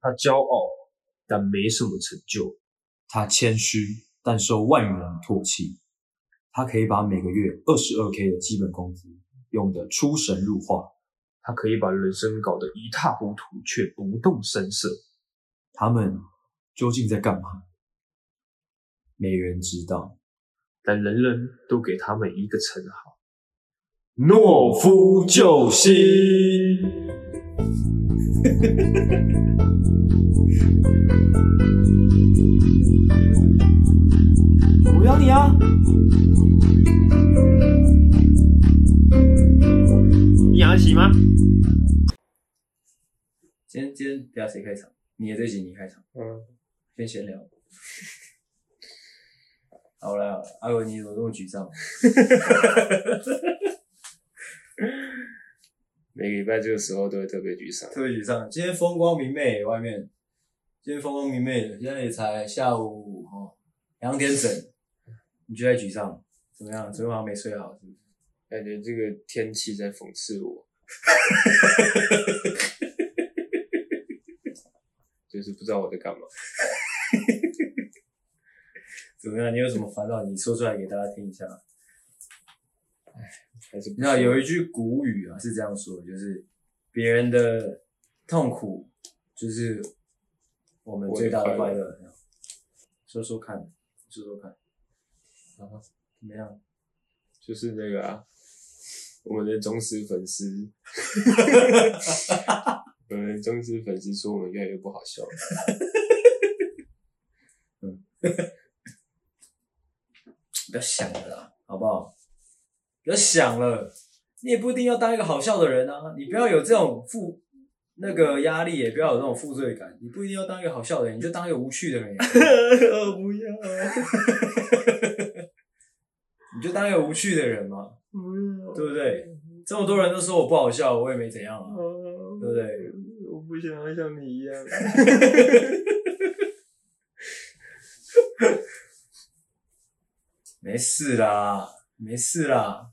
他骄傲，但没什么成就；他谦虚，但受万人唾弃。他可以把每个月二十二 K 的基本工资用得出神入化，他可以把人生搞得一塌糊涂，却不动声色。他们究竟在干嘛？没人知道，但人人都给他们一个称号：懦夫救星。我要你啊！你养得起吗？今天今天不要谁开场？你的这集你开场。嗯，先闲聊。好了，阿文，你怎么这么沮丧？每个礼拜这个时候都会特别沮丧。特别沮丧。今天风光明媚，外面今天风光明媚的，现在也才下午哦两点整，你就在沮丧？怎么样？昨天晚上没睡好是不是？感觉这个天气在讽刺我。就是不知道我在干嘛。怎么样？你有什么烦恼？你说出来给大家听一下。哎，还是不那有一句古语啊，是这样说的，就是别人的痛苦就是我们最大的快乐。说说看，说说看，啊，怎么样？就是那个啊，我们的忠实粉丝。我们忠实粉丝说我们越来越不好笑了。嗯，不要想了啦，好不好？不要想了，你也不一定要当一个好笑的人啊。你不要有这种负那个压力，也不要有那种负罪感。你不一定要当一个好笑的人，你就当一个无趣的人。我不要，你就当一个无趣的人嘛，对不对？这么多人都说我不好笑，我也没怎样啊，对不对？我不想要像你一样，没事啦，没事啦。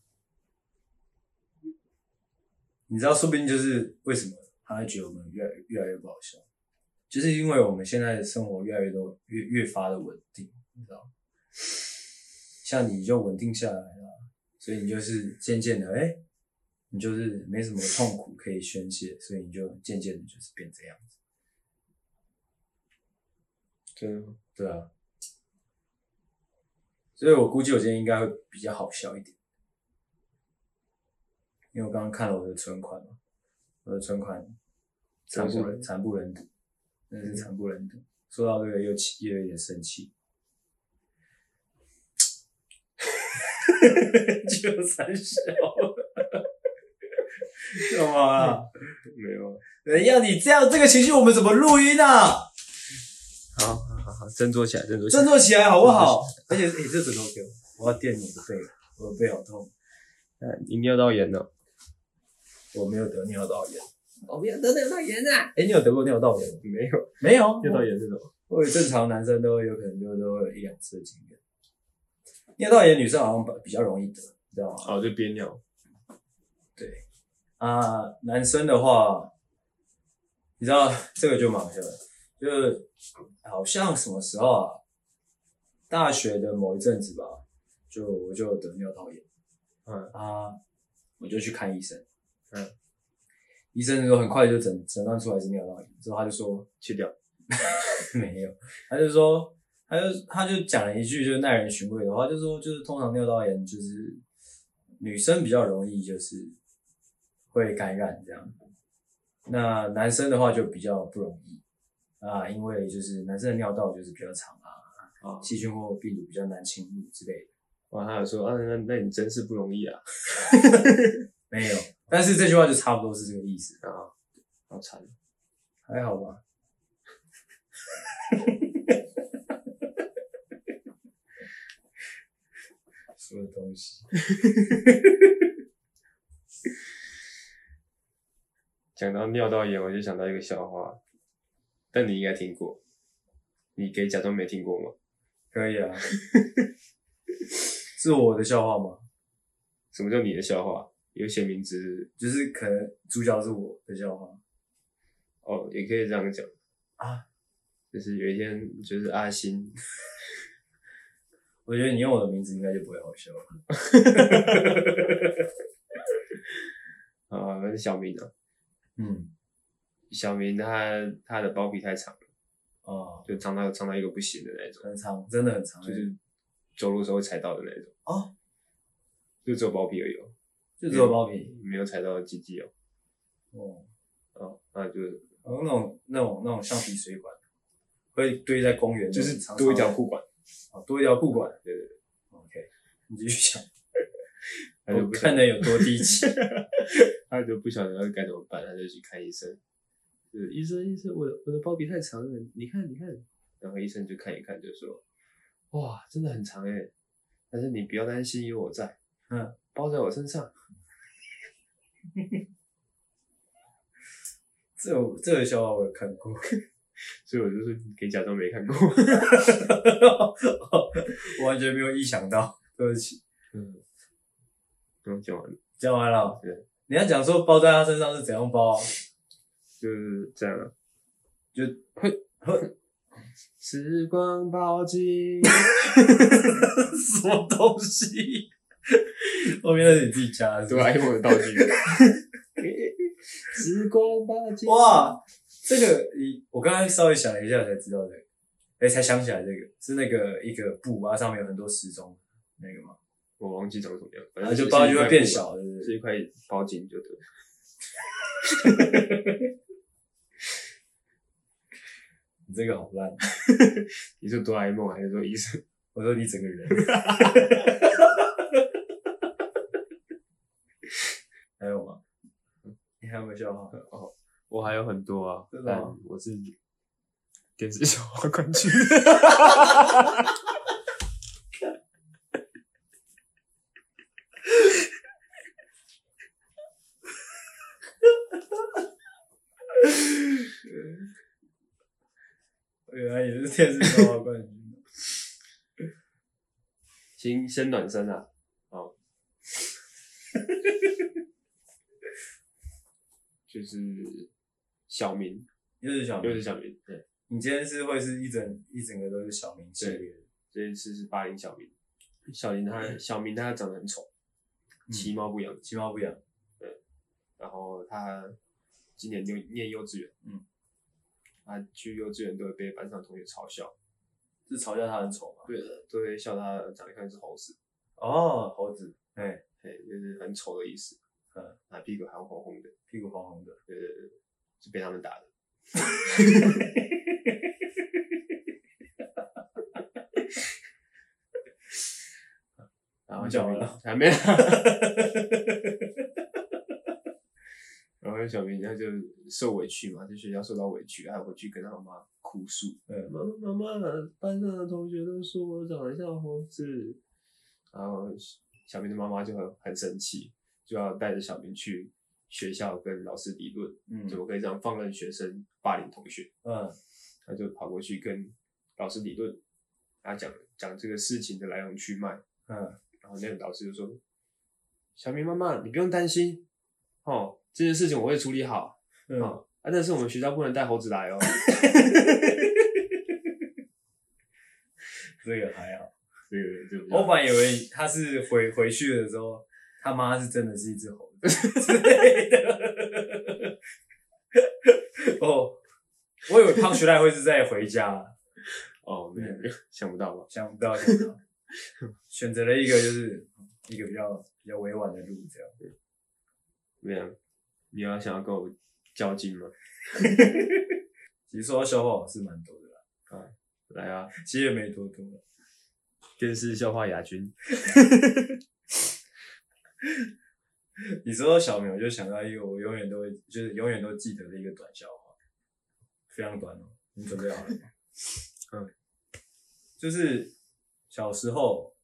你知道，说不定就是为什么他会觉得我们越来越来越不好笑，就是因为我们现在的生活越来越多越越发的稳定，你知道？像你就稳定下来了，所以你就是渐渐的，哎、欸。你就是没什么痛苦可以宣泄，所以你就渐渐的就是变这样子。真的？对啊。所以我估计我今天应该会比较好笑一点，因为我刚刚看了我的存款嘛，我的存款惨不忍惨不忍睹，真的是惨不忍睹。说到这个又气又有点生气，就三笑。干嘛啊？没有。人要你这样这个情绪，我们怎么录音啊？好好振作起来，振作起来，振作起来，好不好？而且，哎、欸，这枕头给我，我要垫你的背，我的背好痛。你尿道炎了？我没有得尿道炎，我没有得尿道炎啊！诶、欸，你有得过尿道炎吗？没有，没有。尿道炎是什么？我以为正常男生都有可能就都会有一两次的经验。尿道炎女生好像比较容易得，你知道吗？哦，就憋尿。对。啊，男生的话，你知道这个就蛮好笑的，就是好像什么时候啊，大学的某一阵子吧，就我就得尿道炎，嗯。啊，我就去看医生，嗯，医生说很快就诊诊断出来是尿道炎，之后他就说去掉，没有，他就说他就他就讲了一句就是耐人寻味的话，就说就是通常尿道炎就是女生比较容易就是。会感染这样，那男生的话就比较不容易啊，因为就是男生的尿道就是比较长啊，啊，细菌或病毒比较难侵入之类的。哇，他有说啊，那那你真是不容易啊。没有，但是这句话就差不多是这个意思啊，好惨，还好吧。什么东西。讲到尿道炎，我就想到一个笑话，但你应该听过，你可以假装没听过吗？可以啊，是我的笑话吗？什么叫你的笑话？有写名字，就是可能主角是我的笑话。哦，也可以这样讲。啊，就是有一天就是阿星，我觉得你用我的名字应该就不会好笑了。啊，那是小明啊，嗯，小明他他的包皮太长了，哦，就长到长到一个不行的那种，很长，真的很长，就是走路的时候会踩到的那种。哦，就只有包皮而已，就只有包皮，没有踩到鸡鸡哦。哦，哦，那就哦那种那种那种橡皮水管，会堆在公园，就是多一条裤管，哦，多一条裤管，对对对，OK，你继续想，他就我看得有多低级，他就不晓得该怎么办，他就去看医生，就是医生医生，我的我的包皮太长了，你看你看，然后医生就看一看，就说，哇，真的很长诶，但是你不要担心，有我在，嗯，包在我身上。这个、这个笑话我有看过，所以我就是可以假装没看过，我完全没有意想到，对不起。嗯，刚讲完了，讲完了。对，你要讲说包在他身上是怎样包啊？就是这样啊，就会会时光包机，什么东西？后面那是你自己加的，对吧，因为我的道具。时光包机，哇，这个你我刚才稍微想了一下才知道的，哎，才想起来这个是那个一个布啊，上面有很多时钟那个吗？我忘记长什么样，反正就包就会变小，是？一块包巾就对。你这个好烂，你说哆啦 A 梦还是说医生？我说你整个人。还有吗？你还有没有笑话？哦，我还有很多啊，真的吗？我是电视笑话冠军。原来也是电视笑话冠军。先先暖身啊，好。就是小明，又是小明，又是小明。对，你今天是会是一整一整个都是小明系列。这一次是八零小明，小明他、嗯、小明他长得很丑，其貌不扬，其貌不扬。对，然后他今年就念幼稚园，嗯，他去幼稚园都会被班上同学嘲笑，是嘲笑他很丑吗？对的，都会笑他长得像一只猴子。哦，猴子，哎，对，就是很丑的意思。嗯，啊，屁股还红红的，屁股红红的，对对对，是被他们打的。然后小明还没，然后小明他就受委屈嘛，在学校受到委屈，还回去跟他妈哭诉。嗯，妈妈妈妈，班上的同学都说我长得像猴子，然后小明的妈妈就很很生气。就要带着小明去学校跟老师理论，嗯，怎么可以这样放任学生霸凌同学？嗯，他就跑过去跟老师理论，他讲讲这个事情的来龙去脉，嗯，然后那个老师就说：“小明妈妈，你不用担心，哦，这件事情我会处理好，嗯，啊，但是我们学校不能带猴子来哦。”这个还好，这个就我本来以为他是回回去的时候。他妈是真的是一只猴子 之类的。哦，我以为胖学赖会是在回家。哦，没有，没有，想不到吧？想不到，想不到。选择了一个就是一个比较比较委婉的路，这样。没有，你要想要跟我较劲吗？其实说到笑话我是蛮多的啦。啊，来啊，其实也没多多。电视笑话亚军。你说到小明，我就想到一个我永远都会，就是永远都记得的一个短笑话，非常短哦。你准备好了吗？嗯，就是小时候，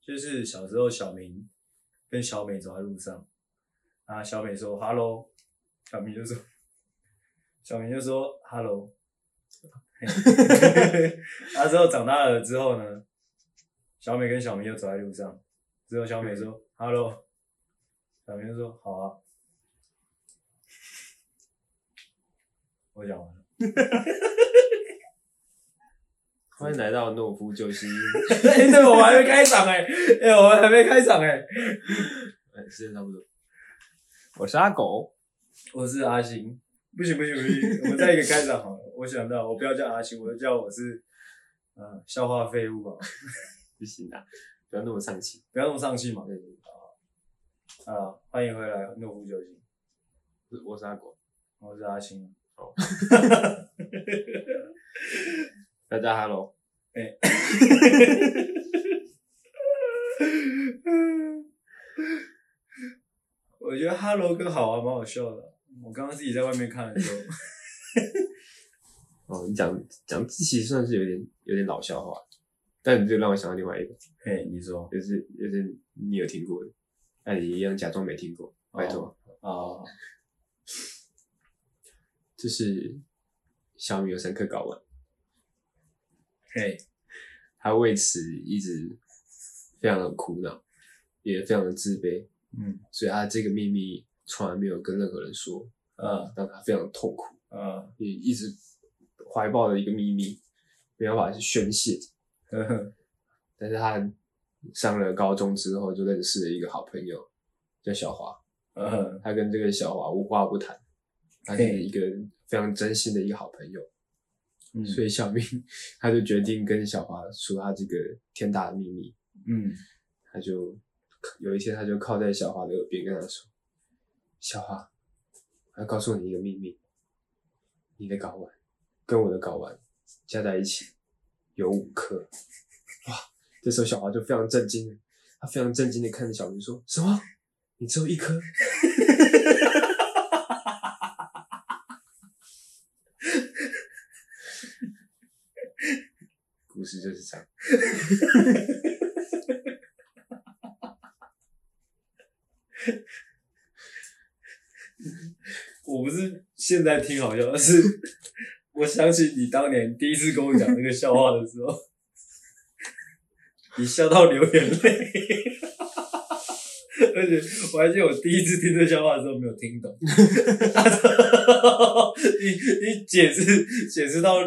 就是小时候，小明跟小美走在路上，啊，小美说 “hello”，小明就说，小明就说 “hello”，他之后长大了之后呢，小美跟小明又走在路上，之后小美说 “hello”。小明就说：“好啊。”我讲完了。欢迎来到诺夫救星。哎，对，我们还没开场哎，哎，我们还没开场哎。哎，时间差不多。我是阿狗，我是阿星。不行不行不行，我们再一个开场好了。我想到，我不要叫阿星，我就叫我是，呃，笑话废物吧。不行啊，不要那么丧气，不要那么丧气嘛。对对对。啊，欢迎回来，诺夫救星。我是阿果，我是阿星。好，大家哈喽。哎，我觉得哈喽更好玩，蛮好笑的。我刚刚自己在外面看的时候，哦，你讲讲，其实算是有点有点老笑话，但你就让我想到另外一个。嘿，你说，就是就是你有听过的，那你一样假装没听过，拜托。哦。就是小米有三颗睾丸，嘿，他为此一直非常的苦恼，也非常的自卑，嗯，所以他这个秘密从来没有跟任何人说，啊，让他非常痛苦，啊，也一直怀抱着一个秘密，没办法去宣泄，呵呵，但是他上了高中之后就认识了一个好朋友，叫小华，嗯，他跟这个小华无话不谈。他是一个非常真心的一个好朋友，嗯，所以小明他就决定跟小华说他这个天大的秘密，嗯，他就有一天他就靠在小华的耳边跟他说：“小花，我要告诉你一个秘密，你的睾丸跟我的睾丸加在一起有五颗。”哇！这时候小花就非常震惊，他非常震惊的看着小明说：“什么？你只有一颗？” 故事就是这样。我不是现在听好笑，而 是我想起你当年第一次跟我讲那个笑话的时候，你笑到流眼泪。而且我还记得我第一次听这笑话的时候没有听懂，你你解释解释到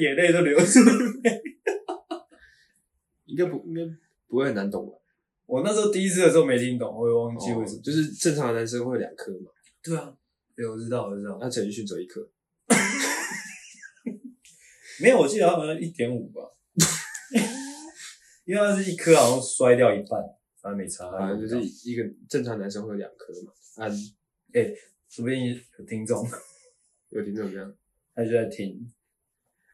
眼泪都流出来，应该不应该不会很难懂吧？我那时候第一次的时候没听懂，我也忘记为什么。哦、就是正常的男生会两颗嘛？对啊，对，我知道，我知道。那陈奕迅只有一颗，没有，我记得他好像一点五吧，因为他是一颗好像摔掉一半。反正，没差，反正就是一个正常男生会有两颗嘛。啊，哎、欸，说不定有听众，有听众这样，他就在听。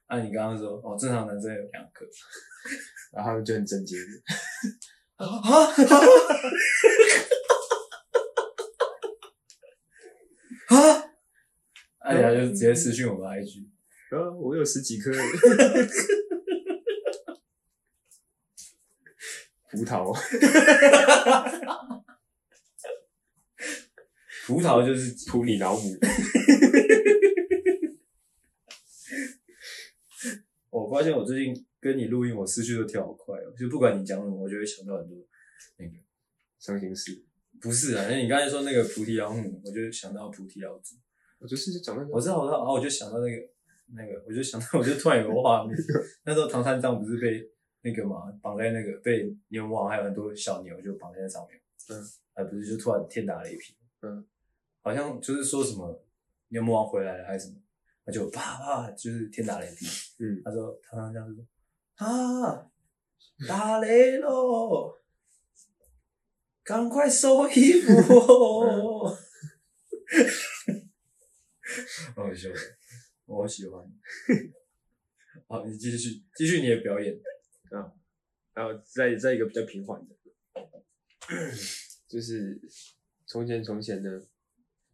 啊，你刚刚说哦，正常男生有两颗，然后他们就很震惊。啊啊！啊！哎呀，就直接私讯我们 IG。啊，我有十几颗。葡萄，葡萄就是普里老母。我发现我最近跟你录音，我思绪都跳好快哦，就不管你讲什么，我就会想到很多那个伤心事。不是啊，那你刚才说那个菩提老母，我就想到菩提老祖。我就是讲那个，我知道，我知道，然后我就想到那个那个，我就想到，我就突然有个画面，那时候唐三藏不是被。那个嘛，绑在那个被牛魔王还有很多小牛就绑在那上面，嗯，还不是就突然天打雷劈，嗯，好像就是说什么牛魔王回来了还是什么，他就啪啪就是天打雷劈，嗯，他说唐三藏是说啊打雷喽，赶快收衣服，哦，好笑，我好喜欢，好，你继续继续你的表演。啊，然后再再一个比较平缓的，就是从前从前呢，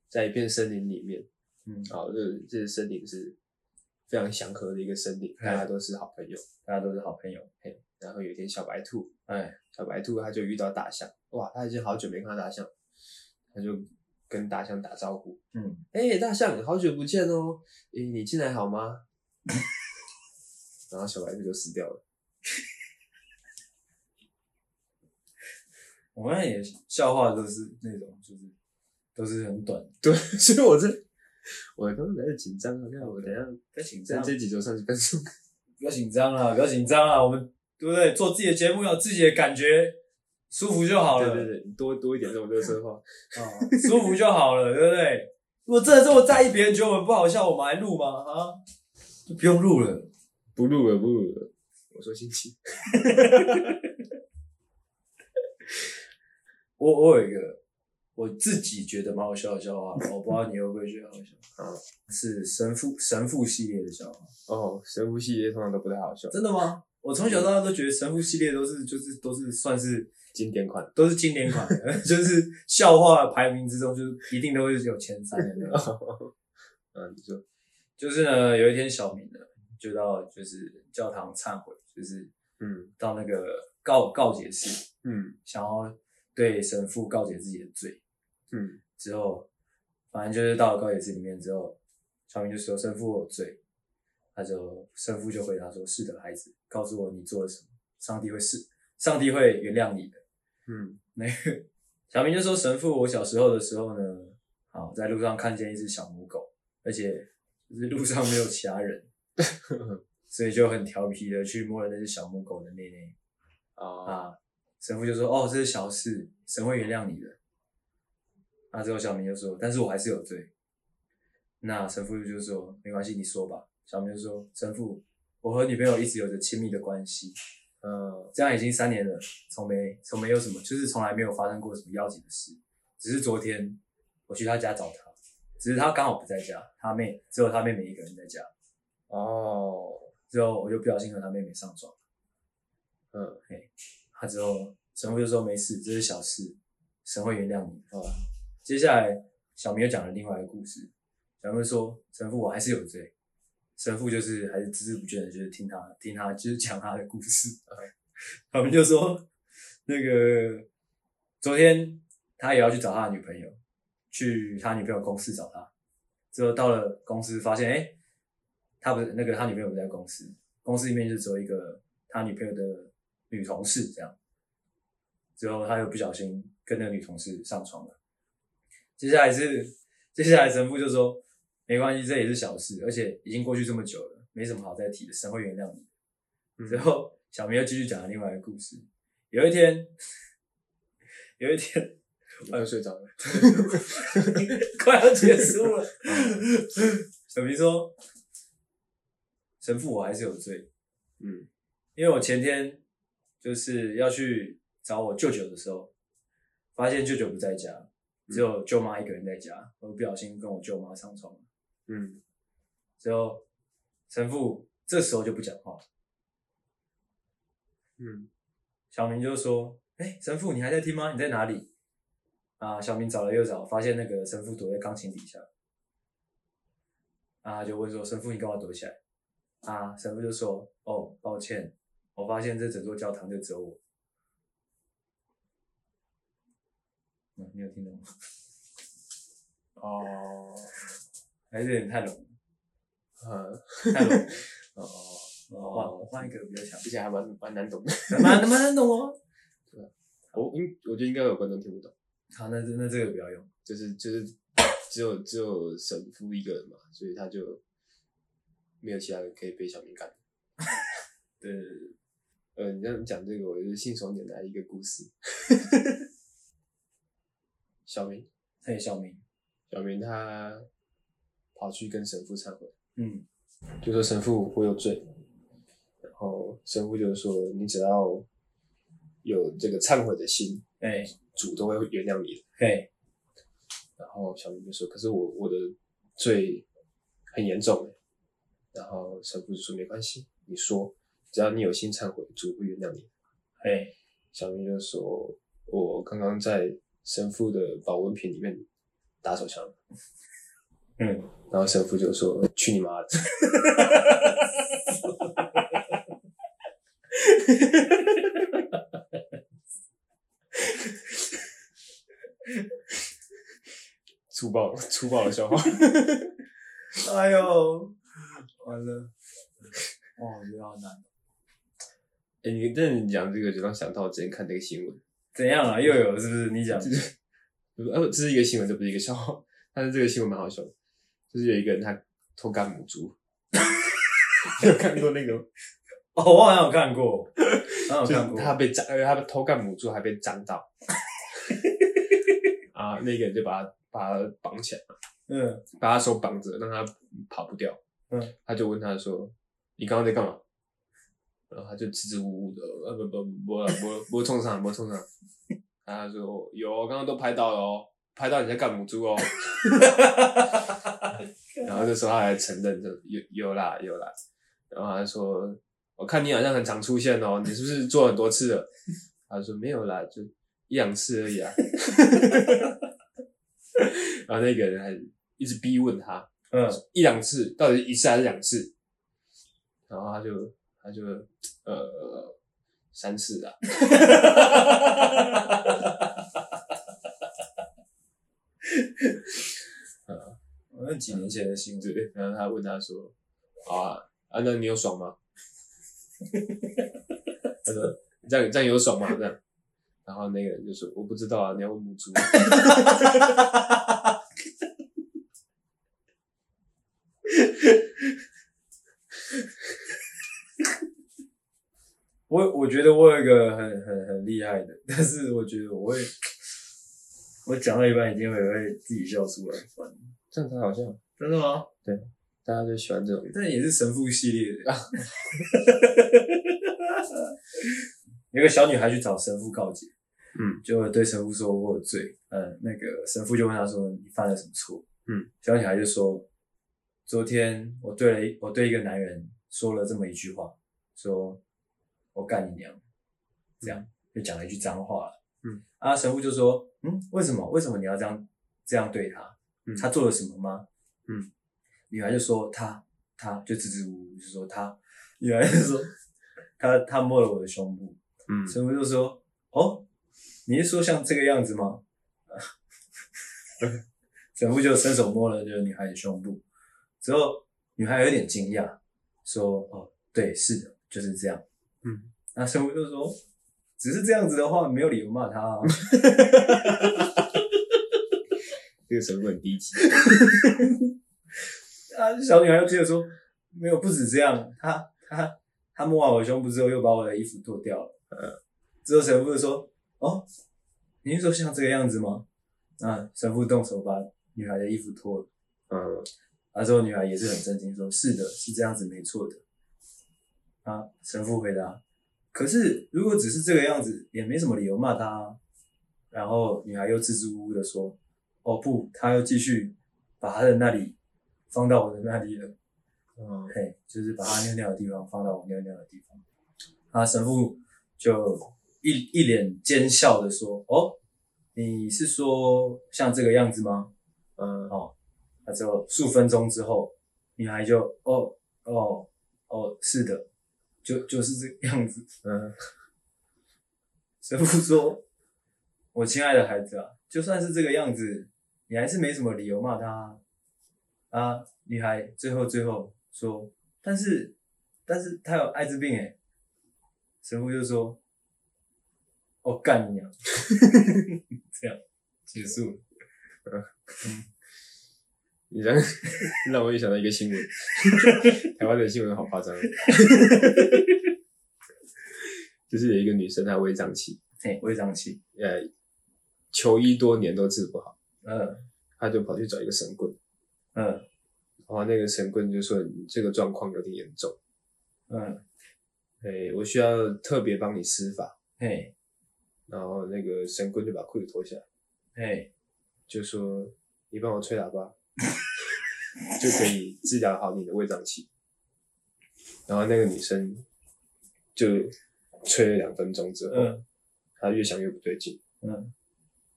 在一片森林里面，嗯，好，这这个森林是非常祥和的一个森林，大家都是好朋友，大家都是好朋友，嘿，然后有一天小白兔，哎，小白兔它就遇到大象，哇，它已经好久没看到大象，它就跟大象打招呼，嗯，哎，大象，好久不见哦，哎，你进来好吗？然后小白兔就死掉了。我们也笑话都是那种，就是都是很短。对，所以我这 我刚刚在紧张，我看我等下在紧张，这几周三十分钟。不要紧张啊，不要紧张啊，我们对不对？做自己的节目要自己的感觉舒服就好了。对对对，多多一点这种热身话啊，舒服就好了，对不对？如果真的这么在意别人觉得我们不好笑，我们还录吗？啊，就不用录了，不录了，不录了。我说心情。我我有一个我自己觉得蛮好笑的笑话，我不知道你会不会觉得好笑。啊，是神父神父系列的笑话。哦，神父系列通常都不太好笑。真的吗？我从小到大都觉得神父系列都是就是都是算是经典款，都是经典款，就是笑话排名之中就是一定都会有前三的那种。嗯，你说，就是呢，有一天小明呢就到就是教堂忏悔，就是嗯到那个告告解室，嗯想要。对神父告解自己的罪，嗯，之后，反正就是到了告解室里面之后，小明就说神父有罪，他就神父就回答说：是的，孩子，告诉我你做了什么，上帝会是，上帝会原谅你的，嗯，那个小明就说神父，我小时候的时候呢，好在路上看见一只小母狗，而且就是路上没有其他人，所以就很调皮的去摸了那只小母狗的内内，啊。啊神父就说：“哦，这是小事，神会原谅你的。”那之后小明就说：“但是我还是有罪。”那神父就说：“没关系，你说吧。”小明就说：“神父，我和女朋友一直有着亲密的关系，呃，这样已经三年了，从没从没有什么，就是从来没有发生过什么要紧的事。只是昨天我去他家找他，只是他刚好不在家，他妹只有他妹妹一个人在家。哦，之后我就不小心和他妹妹上床。嗯，嘿。”他之后，神父就说没事，这是小事，神会原谅你，好吧？接下来，小明又讲了另外一个故事。小明说：“神父，我还是有罪。”神父就是还是孜孜不倦的，就是听他听他，就是讲他的故事。小明就说：“那个昨天他也要去找他的女朋友，去他女朋友公司找他。之后到了公司，发现哎，他不是那个他女朋友不在公司，公司里面就只有一个他女朋友的。”女同事这样，之后他又不小心跟那个女同事上床了。接下来是，接下来神父就说：“没关系，这也是小事，而且已经过去这么久了，没什么好再提的，神会原谅你。”之后小明又继续讲了另外一个故事。有一天，有一天，我又睡着了，快要结束了。小明说：“神父，我还是有罪，嗯，因为我前天。”就是要去找我舅舅的时候，发现舅舅不在家，只有舅妈一个人在家，我不小心跟我舅妈上床了。嗯，之后神父这时候就不讲话。嗯，小明就说：“哎、欸，神父，你还在听吗？你在哪里？”啊，小明找了又找，发现那个神父躲在钢琴底下。啊，就问说：“神父，你干嘛躲起来？”啊，神父就说：“哦，抱歉。”我发现这整座教堂就只有我。嗯，你有听懂吗？哦，还是有点太冷。嗯，太冷。哦哦，换我换一个比较强，而且还蛮蛮难懂的。蛮蛮难懂哦。对，我应我觉得应该有观众听不懂。好，那那这个不要用，就是就是只有只有神父一个人嘛，所以他就没有其他人可以被小明干。对对对。呃，你这样讲这个，我就是信手拈来一个故事。小明，嘿，小明，小明他跑去跟神父忏悔，嗯，就说神父我有罪，然后神父就是说你只要有这个忏悔的心，哎，主都会原谅你的，嘿。然后小明就说，可是我我的罪很严重，然后神父就说没关系，你说。只要你有心忏悔，主会原谅你。哎，小明就说：“我刚刚在神父的保温瓶里面打手枪。”嗯，然后神父就说：“去你妈的！”粗暴粗暴的笑话。哎呦，完了！哦，你好难。哎、欸，你这你讲这个，就让想到我之前看那个新闻。怎样啊？又有是不是？你讲，就是，呃，这是一个新闻，这不是一个笑话。但是这个新闻蛮好笑的，就是有一个人他偷干母猪，你有看过那个？哦，我好像有看过，好像有看过。他被粘，呃，他偷干母猪还被粘到，啊，那个人就把他把他绑起来，嗯，把他手绑着，让他跑不掉，嗯，他就问他说：“你刚刚在干嘛？”然后他就支支吾吾的，呃，不不不不不冲上，不冲上，他说：“有，刚刚都拍到了哦，拍到你在干母猪哦。”然后这时候他还承认，就有有啦有啦，然后他说。我看你好像很常出现哦，你是不是做很多次了？他说没有啦，就一两次而已啊。然后那个人还一直逼问他，嗯，一两次到底一次还是两次？然后他就他就呃三次啊。啊，那几年前的新闻，然后他问他说啊啊，那你有爽吗？他说：“这样这样有爽吗？”这样，然后那个人就说：“我不知道啊，你要问母猪。” 我我觉得我有一个很很很厉害的，但是我觉得我会，我讲到一半一定会会自己笑出来。这样才好笑，真的吗？对。大家就喜欢这种，但也是神父系列的。有个小女孩去找神父告解，嗯，就对神父说：“我有罪。”嗯，那个神父就问她说：“你犯了什么错？”嗯，小女孩就说：“昨天我对了一我对一个男人说了这么一句话，说我干你娘，这样就讲了一句脏话了。”嗯，啊，神父就说：“嗯，为什么？为什么你要这样这样对他？嗯，他做了什么吗？”嗯。女孩就说他，他就支支吾吾就说他，女孩就说他他摸了我的胸部，嗯，神父就说哦，你是说像这个样子吗？神父就伸手摸了这个女孩的胸部，之后女孩有点惊讶，说哦，对，是的，就是这样，嗯，那神父就说，只是这样子的话，没有理由骂他啊，这个神父很低级。啊！小女孩又接着说：“没有，不止这样，他他他摸完我胸部之后，又把我的衣服脱掉了。呃，之后神父就说：‘哦，你是说像这个样子吗？’啊，神父动手把女孩的衣服脱了。嗯，啊，之后女孩也是很震惊，说：‘是的，是这样子，没错的。’啊，神父回答：‘可是如果只是这个样子，也没什么理由骂他啊。’然后女孩又支支吾吾的说：‘哦不，他又继续把他的那里。’放到我的那里了，嗯，嘿，就是把他尿尿的地方放到我尿尿的地方。啊，神父就一一脸奸笑的说：“哦，你是说像这个样子吗？”嗯，哦，那之后数分钟之后，女孩就：“哦，哦，哦，是的，就就是这个样子。”嗯，神父说：“我亲爱的孩子啊，就算是这个样子，你还是没什么理由骂他。”啊！女孩最后最后说：“但是，但是他有艾滋病诶。”神父就说：“我干你娘！” 这样结束了。嗯，你这样 让我也想到一个新闻，台湾的新闻好夸张，就是有一个女生她胃胀气，哎，胃胀气，呃，求医多年都治不好，嗯，她就跑去找一个神棍。嗯，然后那个神棍就说，你这个状况有点严重，嗯，哎、欸，我需要特别帮你施法，嘿，然后那个神棍就把裤子脱下来，嘿，就说你帮我吹喇叭，就可以治疗好你的胃胀气。然后那个女生就吹了两分钟之后，嗯，她越想越不对劲，嗯，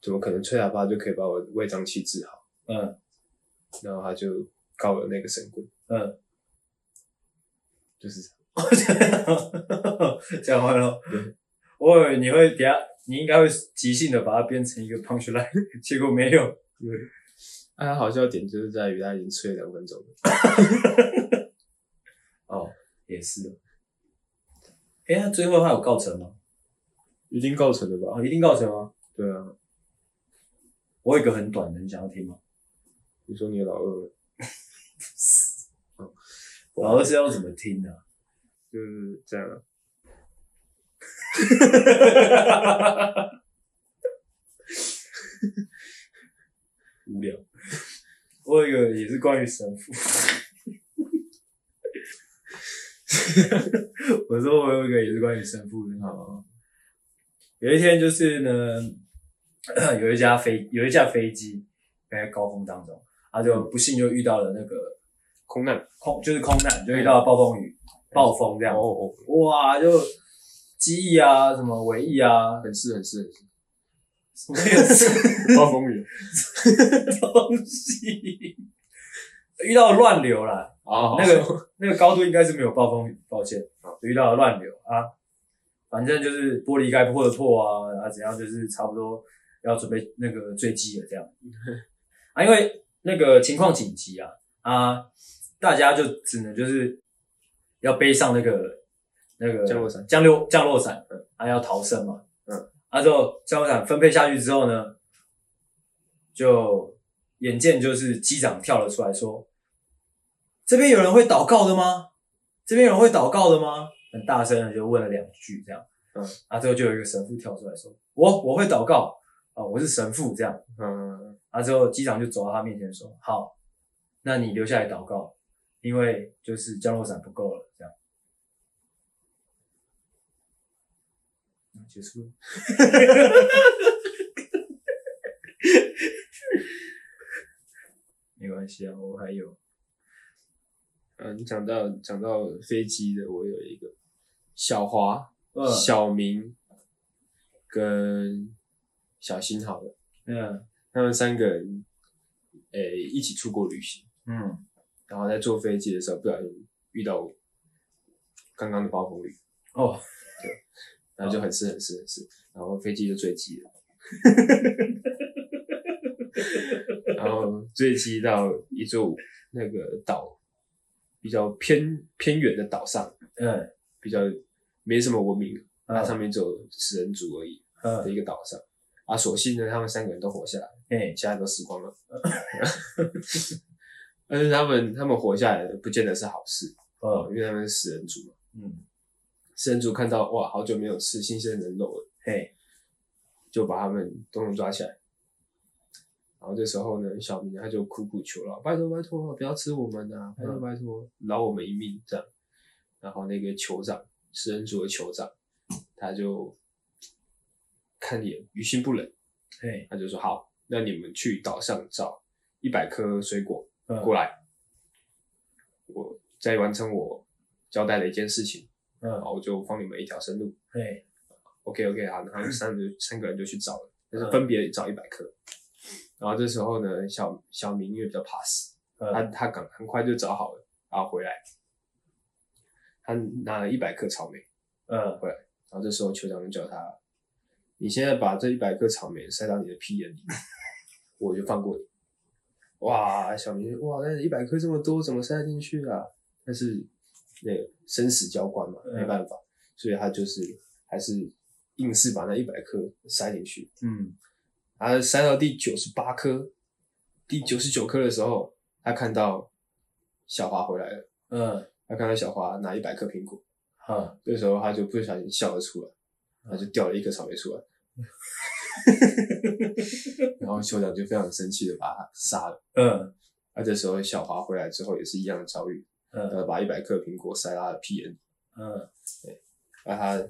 怎么可能吹喇叭就可以把我胃胀气治好？嗯。然后她就告了那个神棍，嗯，就是这样，讲完了。对，我以为你会等下，你应该会即兴的把它变成一个 punch line，结果没有。对，啊，好笑点就是在于他已经吹了两分钟了。哦，也是。哎，他最后他有告成吗？已经告成了吧？哦，一定告成吗？对啊。我有一个很短的，你想要听吗？你说你老二了，老二是要怎么听呢、啊？就是这样。无聊。我有一个也是关于神父。我说我有一个也是关于神父的。好，有一天就是呢，有一架飞有一架飞机在高空当中，他就不幸就遇到了那个空难，空就是空难，就遇到了暴风雨、暴风这样。哦哦，哇，就机翼啊，什么尾翼啊，很是很是。什么意思？暴风雨，东西。遇到乱流了。啊，那个那个高度应该是没有暴风雨，抱歉。啊，遇到了乱流啊，反正就是玻璃盖破的破啊，啊怎样就是差不多要准备那个坠机了这样。啊，因为那个情况紧急啊。啊，大家就只能就是要背上那个那个降落伞，降落降落伞，嗯，还要逃生嘛，嗯，啊之后降落伞分配下去之后呢，就眼见就是机长跳了出来说。这边有人会祷告的吗？这边有人会祷告的吗？很大声的就问了两句，这样，嗯，啊，之后就有一个神父跳出来说：“我我会祷告啊，我是神父。”这样，嗯，啊，之后机长就走到他面前说：“好，那你留下来祷告，因为就是降落伞不够了。”这样，结束了。没关系啊，我还有。嗯，你讲到讲到飞机的，我有一个小华、嗯、小明跟小新，好了，嗯，他们三个人诶、欸、一起出国旅行，嗯，然后在坐飞机的时候不小心遇到刚刚的暴风雨，哦，对，然后就很湿很湿很湿，然后飞机就坠机了，然后坠机到一座那个岛。比较偏偏远的岛上，嗯，比较没什么文明，它、嗯、上面只有食人族而已，嗯，的一个岛上，啊，所幸呢，他们三个人都活下来，哎，其他都死光了，嗯、但是他们他们活下来不见得是好事，嗯，因为他们是食人族嘛，嗯，食人族看到哇，好久没有吃新鲜人肉了，嘿，就把他们统统抓起来。然后这时候呢，小明他就苦苦求饶，拜托拜托，不要吃我们呐、啊，拜托拜托，饶我们一命这样。然后那个酋长，食人族的酋长，他就看也于心不忍，嘿，他就说好，那你们去岛上找一百颗水果过来，嗯、我再完成我交代的一件事情，嗯，然后我就放你们一条生路，对，OK OK 好，然后三个三个人就去找了，就是分别找一百颗。然后这时候呢，小小明因为比较怕死，嗯、他他赶很快就找好了，然后回来，他拿了一百颗草莓，嗯，回来，然后这时候酋长就叫他，你现在把这一百颗草莓塞到你的屁眼里，我就放过你。哇，小明，哇，那一百颗这么多，怎么塞进去啊？但是那个生死交关嘛，没办法，嗯、所以他就是还是硬是把那一百颗塞进去，嗯。他塞到第九十八颗，第九十九颗的时候，他看到小华回来了。嗯，他看到小华拿一百颗苹果。嗯，这时候他就不小心笑了出来，他就掉了一颗草莓出来。然后酋长就非常生气的把他杀了。嗯，那这时候小华回来之后也是一样的遭遇。嗯，他把一百克苹果塞到他的屁眼里。嗯，对，那他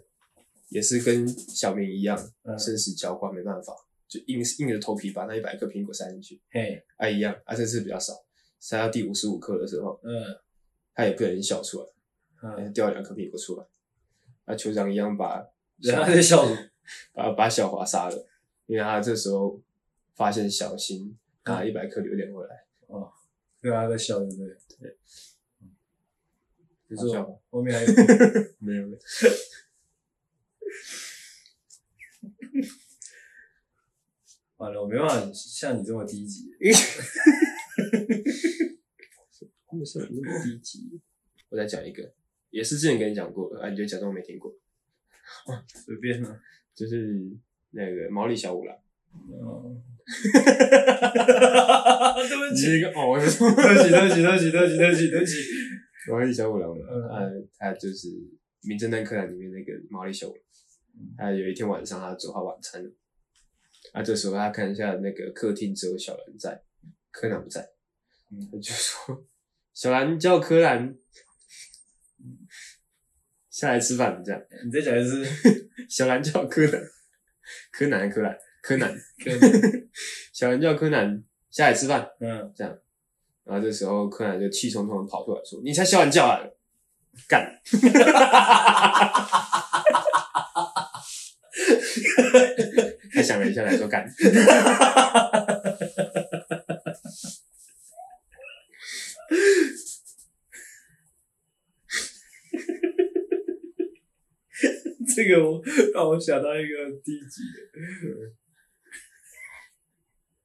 也是跟小明一样，生死交关，没办法。就硬硬着头皮把那一百克苹果塞进去，嘿，啊一样，啊这次比较少，塞到第五十五克的时候，嗯，他也不小心笑出来，嗯，掉两颗苹果出来，那酋长一样把，他在笑，把把小华杀了，因为他这时候发现小新拿一百克榴莲回来，哦，对啊，在笑对不对？对，就是后面还有 没有了？完了，我没办法像你这么低级。为什么那么低级？我再讲一个，也是之前跟你讲过的，啊，你就假装没听过。随便啊，就是那个毛利小五郎。哦。对不起，哦，对不起，对不起，对不起，对不起，对不起，对不起。魔力小五郎嘛，呃，他就是名侦探柯南里面那个毛利小五郎。他有一天晚上，他做好晚餐。了，啊，这时候他看一下那个客厅只有小兰在，柯南不在，他就说：“小兰叫柯南。下来吃饭。”这样，你再讲一次，小兰叫柯南，柯南柯南？柯南。柯南，小兰叫柯南下来吃饭。嗯，这样。然后这时候，柯南就气冲冲的跑出来说：“你才小懒叫啊！干！” 他想了一下，来说：“干！”这个我让我想到一个低级的，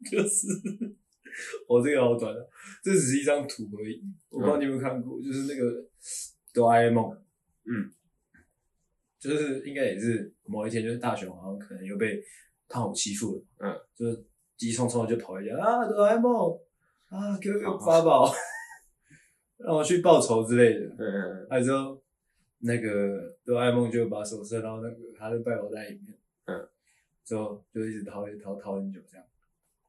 就是。我、哦、这个好短啊，这只是一张图而已。我不知道你有没有看过，嗯、就是那个哆啦 A 梦，嗯，就是应该也是某一天，就是大雄好像可能又被胖虎欺负了，嗯，就是急匆匆的就跑回家啊，哆啦 A 梦啊，给我个法宝，让我去报仇之类的。嗯，还之后那个哆啦 A 梦就把手伸到那个他的百宝袋里面，嗯，之后就一直掏，一直掏，掏很久这样。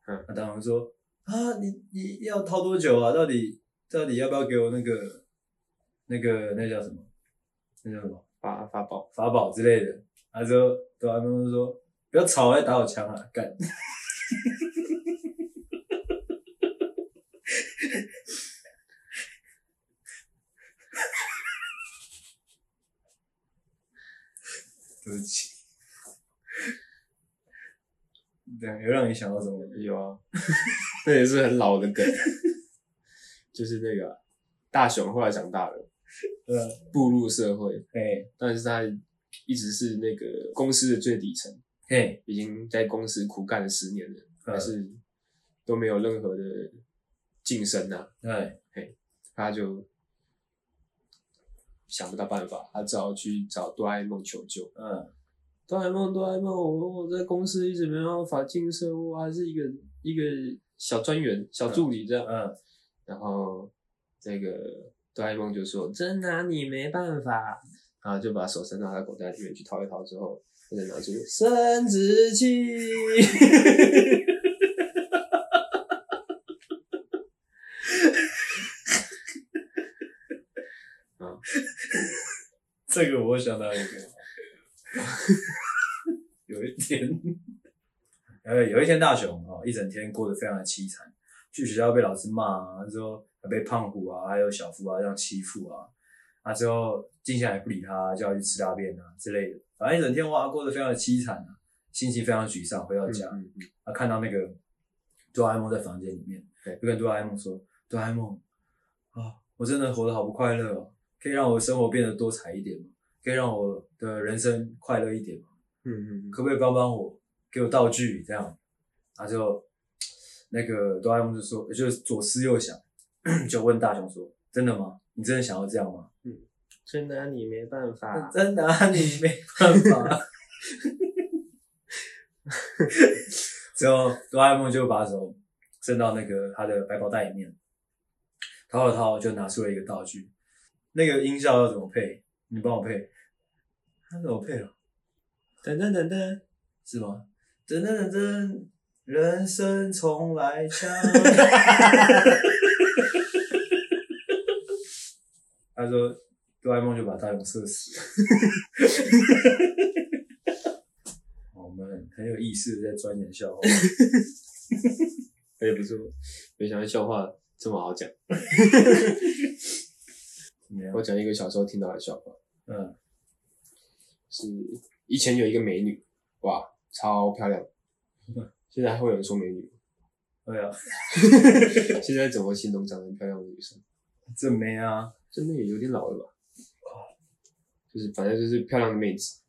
嗯，那大雄说。啊，你你要掏多久啊？到底到底要不要给我那个那个那叫什么？那叫什么？法法宝法宝之类的。他说，哆啦 A 梦说不要吵，要打我枪啊！干。对不起。对，有让你想到什么？有啊，那也是很老的梗，就是那个大雄后来长大了，呃，步入社会，哎，但是他一直是那个公司的最底层，嘿，已经在公司苦干了十年了，但是都没有任何的晋升呐，对，嘿，他就想不到办法，他只好去找哆啦 A 梦求救，嗯。哆啦 A 梦，哆啦 A 梦，我我在公司一直没办法晋升，我还是一个一个小专员、小助理这样。嗯。嗯，然后这个哆啦 A 梦就说：“真拿你没办法。”然后就把手伸到他口袋里面去掏一掏，之后他就拿出生殖器。啊，这个我想到一个。有一天，呃，有一天大雄哦，一整天过得非常的凄惨，去学校被老师骂啊，之后还被胖虎啊，还有小夫啊这样欺负啊，啊之后静下来不理他，叫他去吃大便啊之类的，反正一整天哇过得非常的凄惨啊，心情非常沮丧。回到家，嗯嗯嗯、他看到那个哆啦 A 梦在房间里面，对就跟哆啦 A 梦说：“哆啦 A 梦啊，我真的活得好不快乐哦，可以让我的生活变得多彩一点吗？”可以让我的人生快乐一点嘛？嗯嗯，可不可以帮帮我，给我道具这样？他就那个哆啦 A 梦就说，就是左思右想，就问大雄说：“真的吗？你真的想要这样吗？”嗯，真拿 你没办法，真拿你没办法。之后哆啦 A 梦就把手伸到那个他的百宝袋里面，掏了掏，就拿出了一个道具。那个音效要怎么配？你帮我配。他怎么配了？噔噔噔噔，是吗？噔噔噔噔，人生重来枪。他说：“哆啦 A 梦就把大勇射死。”我们很有意思的在钻研笑话。也不错，没想到笑话这么好讲。我讲一个小时候听到的笑话。嗯。是以前有一个美女，哇，超漂亮。现在还会有人说美女？对啊。现在怎么形容长得很漂亮的女生？正妹啊，正妹也有点老了吧？就是反正就是漂亮的妹子，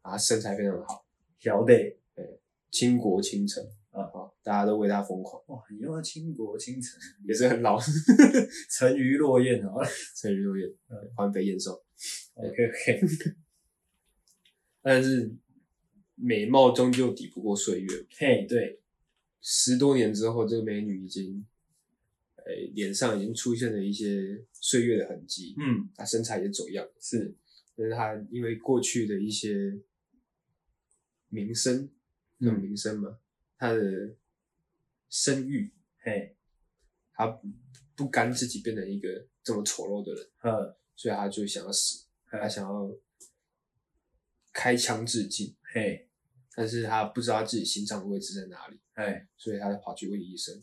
啊，身材非常的好，小的，对，倾国倾城啊，大家都为她疯狂。哇，你用倾国倾城也是很老，沉鱼落雁啊，沉鱼落雁，环肥燕瘦。OK OK。但是美貌终究抵不过岁月。嘿，对，十多年之后，这个美女已经，呃，呃，脸上已经出现了一些岁月的痕迹，嗯，她身材也走样，是，但是她因为过去的一些名声，那种名声嘛，嗯、他的声誉，嘿，她不甘自己变成一个这么丑陋的人，嗯，所以她就想要死，她想要开枪致敬，嘿，但是他不知道自己心脏的位置在哪里，哎，所以他就跑去问医生。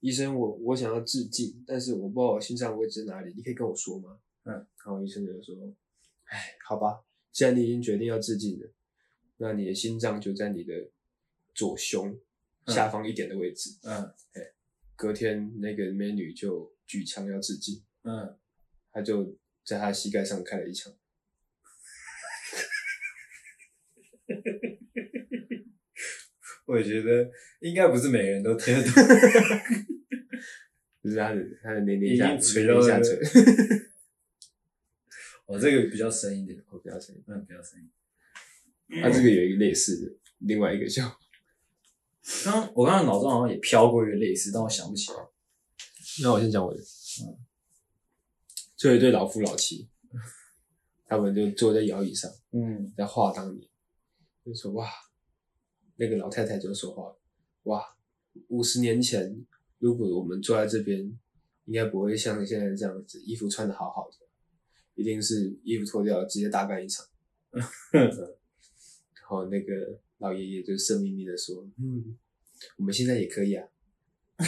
医生，我我想要致敬，但是我不知道我心脏位置在哪里，你可以跟我说吗？嗯，然后医生就说，哎，好吧，既然你已经决定要致敬了，那你的心脏就在你的左胸下方一点的位置。嗯，哎，隔天那个美女就举枪要致敬，嗯，他就在他膝盖上开了一枪。我也觉得应该不是每个人都听得懂。就是他的他的年龄下垂到下垂，哦，这个比较深一点，哦，比较深，嗯，比较深。他这个有一个类似的，另外一个叫，刚我刚刚脑中好像也飘过一个类似，但我想不起来。那我先讲我的，嗯，就有一对老夫老妻，他们就坐在摇椅上，嗯，在话当年，就说哇，那个老太太就说话，哇，五十年前。如果我们坐在这边，应该不会像现在这样子，衣服穿的好好的，一定是衣服脱掉直接大干一场。然后那个老爷爷就色眯眯的说：“嗯，我们现在也可以啊。”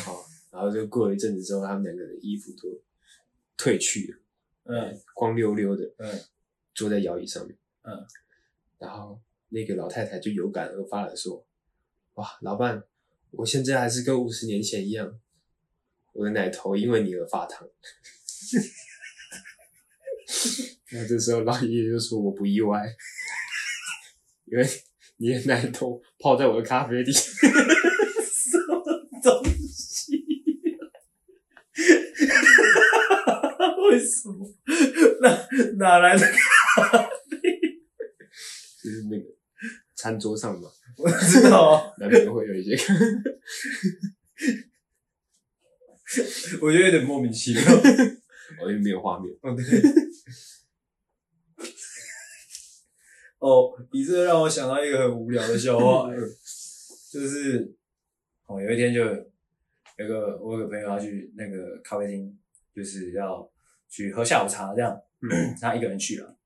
好，然后就过了一阵子之后，他们两个人衣服都褪去了，嗯，光溜溜的，嗯，坐在摇椅上面，嗯，然后那个老太太就有感而发的说：“哇，老伴，我现在还是跟五十年前一样。”我的奶头因为你而发烫，那这时候老爷爷就说：“我不意外，因为你的奶头泡在我的咖啡里。”什么东西？为什么？哪哪来的？餐桌上嘛，我知道，难免会有一些。我觉得有点莫名其妙，我又没有画面。哦，对。哦，你这让我想到一个很无聊的笑话，就是，哦，有一天就有个我有个朋友要去那个咖啡厅，就是要去喝下午茶这样，他一个人去了。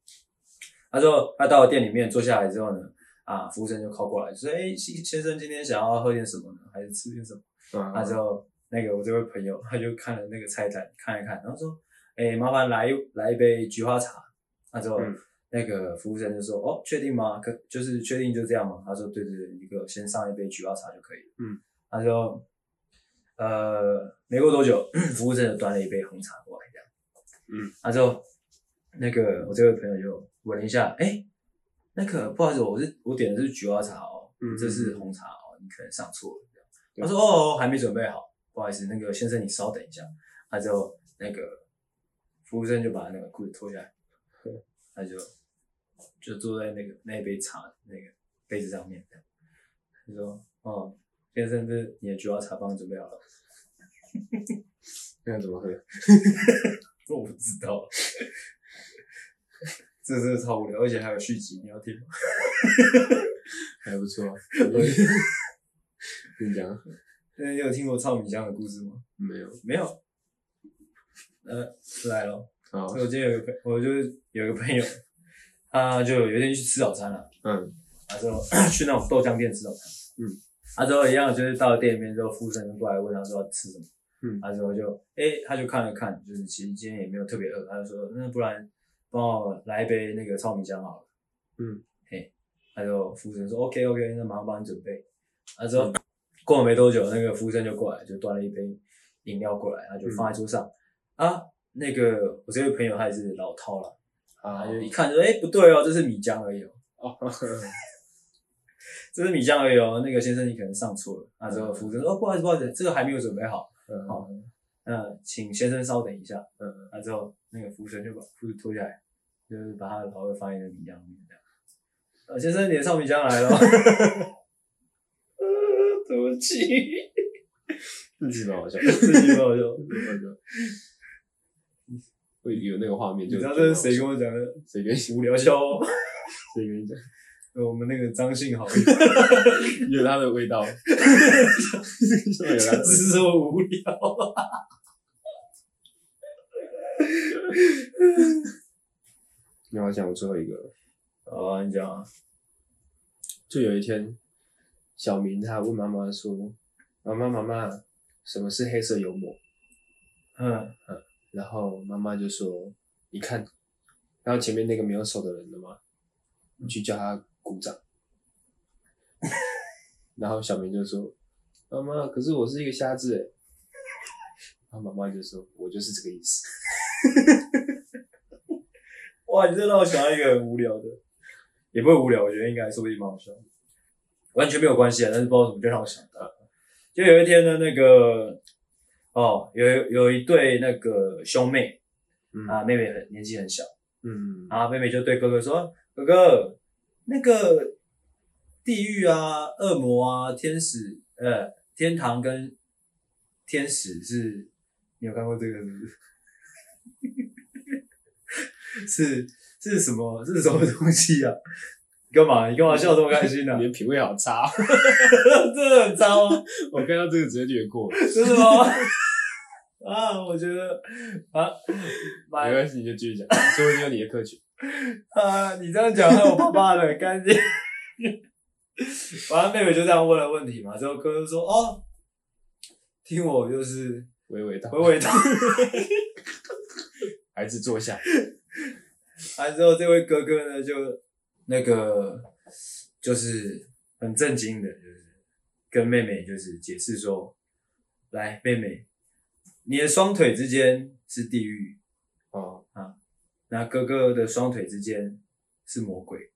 他说他到了店里面坐下来之后呢，啊，服务生就靠过来说：“哎，先生，今天想要喝点什么呢？还是吃点什么？”他之后。那个我这位朋友，他就看了那个菜单，看一看，然后说：“哎、欸，麻烦来来一杯菊花茶。”他说：“嗯、那个服务生就说：‘哦，确定吗？可就是确定就这样吗？’他说：‘对对对，你给我先上一杯菊花茶就可以了。’嗯，他说：‘呃，没过多久，服务生就端了一杯红茶过来，这样。’嗯，他说：‘那个我这位朋友就闻了一下，哎、欸，那个不好意思，我是我点的是菊花茶哦，嗯，这是红茶哦，你可能上错了。’他说：‘哦，还没准备好。’不好意思，那个先生，你稍等一下。他就那个服务生就把那个裤子脱下来，他就就坐在那个那杯茶那个杯子上面。他说：“哦，先生，这你的菊花茶帮你准备好了。”那要怎么喝？我不知道。这真的超无聊，而且还有续集，你要听吗？还不错。跟你讲。你有听过糙米浆的故事吗？没有，没有。呃，来了。好，我今天有个，我就有一个朋友，他就有一天去吃早餐了。嗯。他说 去那种豆浆店吃早餐。嗯。他之后一样，就是到了店里面之后，服务生就过来问他说要吃什么。嗯。他之后就，诶、欸，他就看了看，就是其实今天也没有特别饿，他就说，那不然帮我来一杯那个糙米浆好了。嗯。嘿，他就服务生说 OK OK，那马上帮你准备。他说。嗯过了没多久，那个服务生就过来，就端了一杯饮料过来，然后就放在桌上。嗯、啊，那个我这位朋友他也是老饕了，啊，就一看就说，哎、欸，不对哦，这是米浆而已哦。哦，这是米浆而已哦。那个先生，你可能上错了。啊，之后服务生说，哦，不好意思，不好意思，这个还没有准备好。嗯，好，那请先生稍等一下。嗯，啊，之后那个服务生就把裤子脱下来，就是把他的老二放在那米浆里面这样。啊，先生，你的糙米浆来了。对不起，自己蛮好笑，自己蛮好笑，会有那个画面，就你知道这是谁跟我讲的？谁跟你无聊笑哦？谁跟你讲？我们那个张信豪有他的味道，有他只是说无聊。你要讲我最后一个，好啊，你讲啊。就有一天，小明他问妈妈说：“妈妈，妈妈，什么是黑色幽默？”嗯嗯，然后妈妈就说：“你看，然后前面那个没有手的人了吗？你去叫他鼓掌。”然后小明就说：“妈妈，可是我是一个瞎子诶。”然后妈妈就说：“我就是这个意思。” 哇，你这让我想到一个很无聊的。也不会无聊，我觉得应该说不定蛮好笑，完全没有关系啊，但是不知道怎么就让我想到，就有一天呢，那个哦，有有一对那个兄妹，嗯啊，妹妹很年纪很小，嗯，啊，妹妹就对哥哥说：“哥哥，那个地狱啊、恶魔啊、天使，呃，天堂跟天使是，你有看过这个是不是？是。”这是什么？这是什么东西啊？你干嘛？你干嘛笑这么开心呢、啊？你的品味好差，真的很差吗？我看到这个直接略过，真的吗？啊，我觉得啊，没关系，你就继续讲，说不定有你的客群啊。你这样讲害我爸爸的干净。完了，妹妹就这样问了问题嘛，之后哥哥说：“哦，听我就是娓娓道，娓娓道。”孩子坐下。完之后，这位哥哥呢，就那个就是很震惊的，就是跟妹妹就是解释说：“来，妹妹，你的双腿之间是地狱哦啊，那哥哥的双腿之间是魔鬼。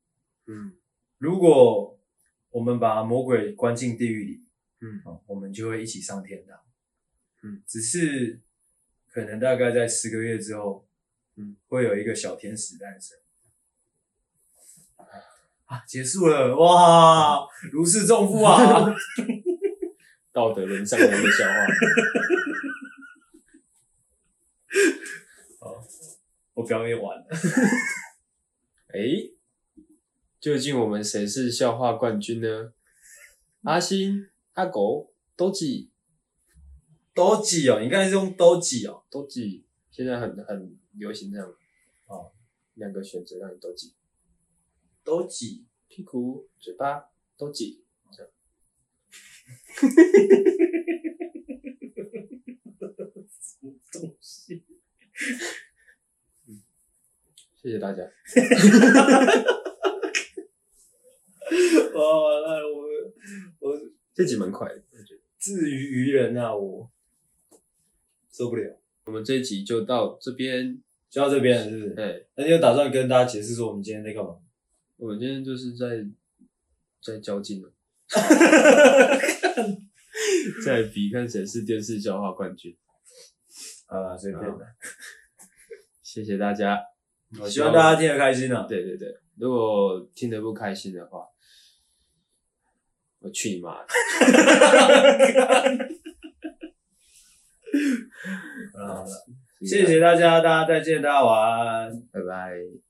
嗯，如果我们把魔鬼关进地狱里，嗯，哦，我们就会一起上天堂。嗯，只是可能大概在十个月之后。”嗯，会有一个小天使诞生啊！结束了哇，嗯、如释重负啊！道德沦丧的一个笑话。好，我表演完了。哎、欸，究竟我们谁是笑话冠军呢？阿星、阿狗、都几？都几哦？你刚才是用都几哦？都几？现在很很。流行这样，哦，两个选择让你都挤，都挤，屁股、嘴巴都挤，这样。什么东西？嗯，谢谢大家。哦，那我我这集蛮快的，我觉得。自娱娱人啊，我受不了。我们这一集就到这边，就到这边了，是不是？对。那你有打算跟大家解释说我们今天在干嘛？我们今天就是在在较劲了，在比看谁是电视笑话冠军。啊，随便的。谢谢大家，我希望大家听得开心啊。对对对，如果听得不开心的话，我去你妈的！好了，谢谢大家，大家再见，大家晚安，拜拜。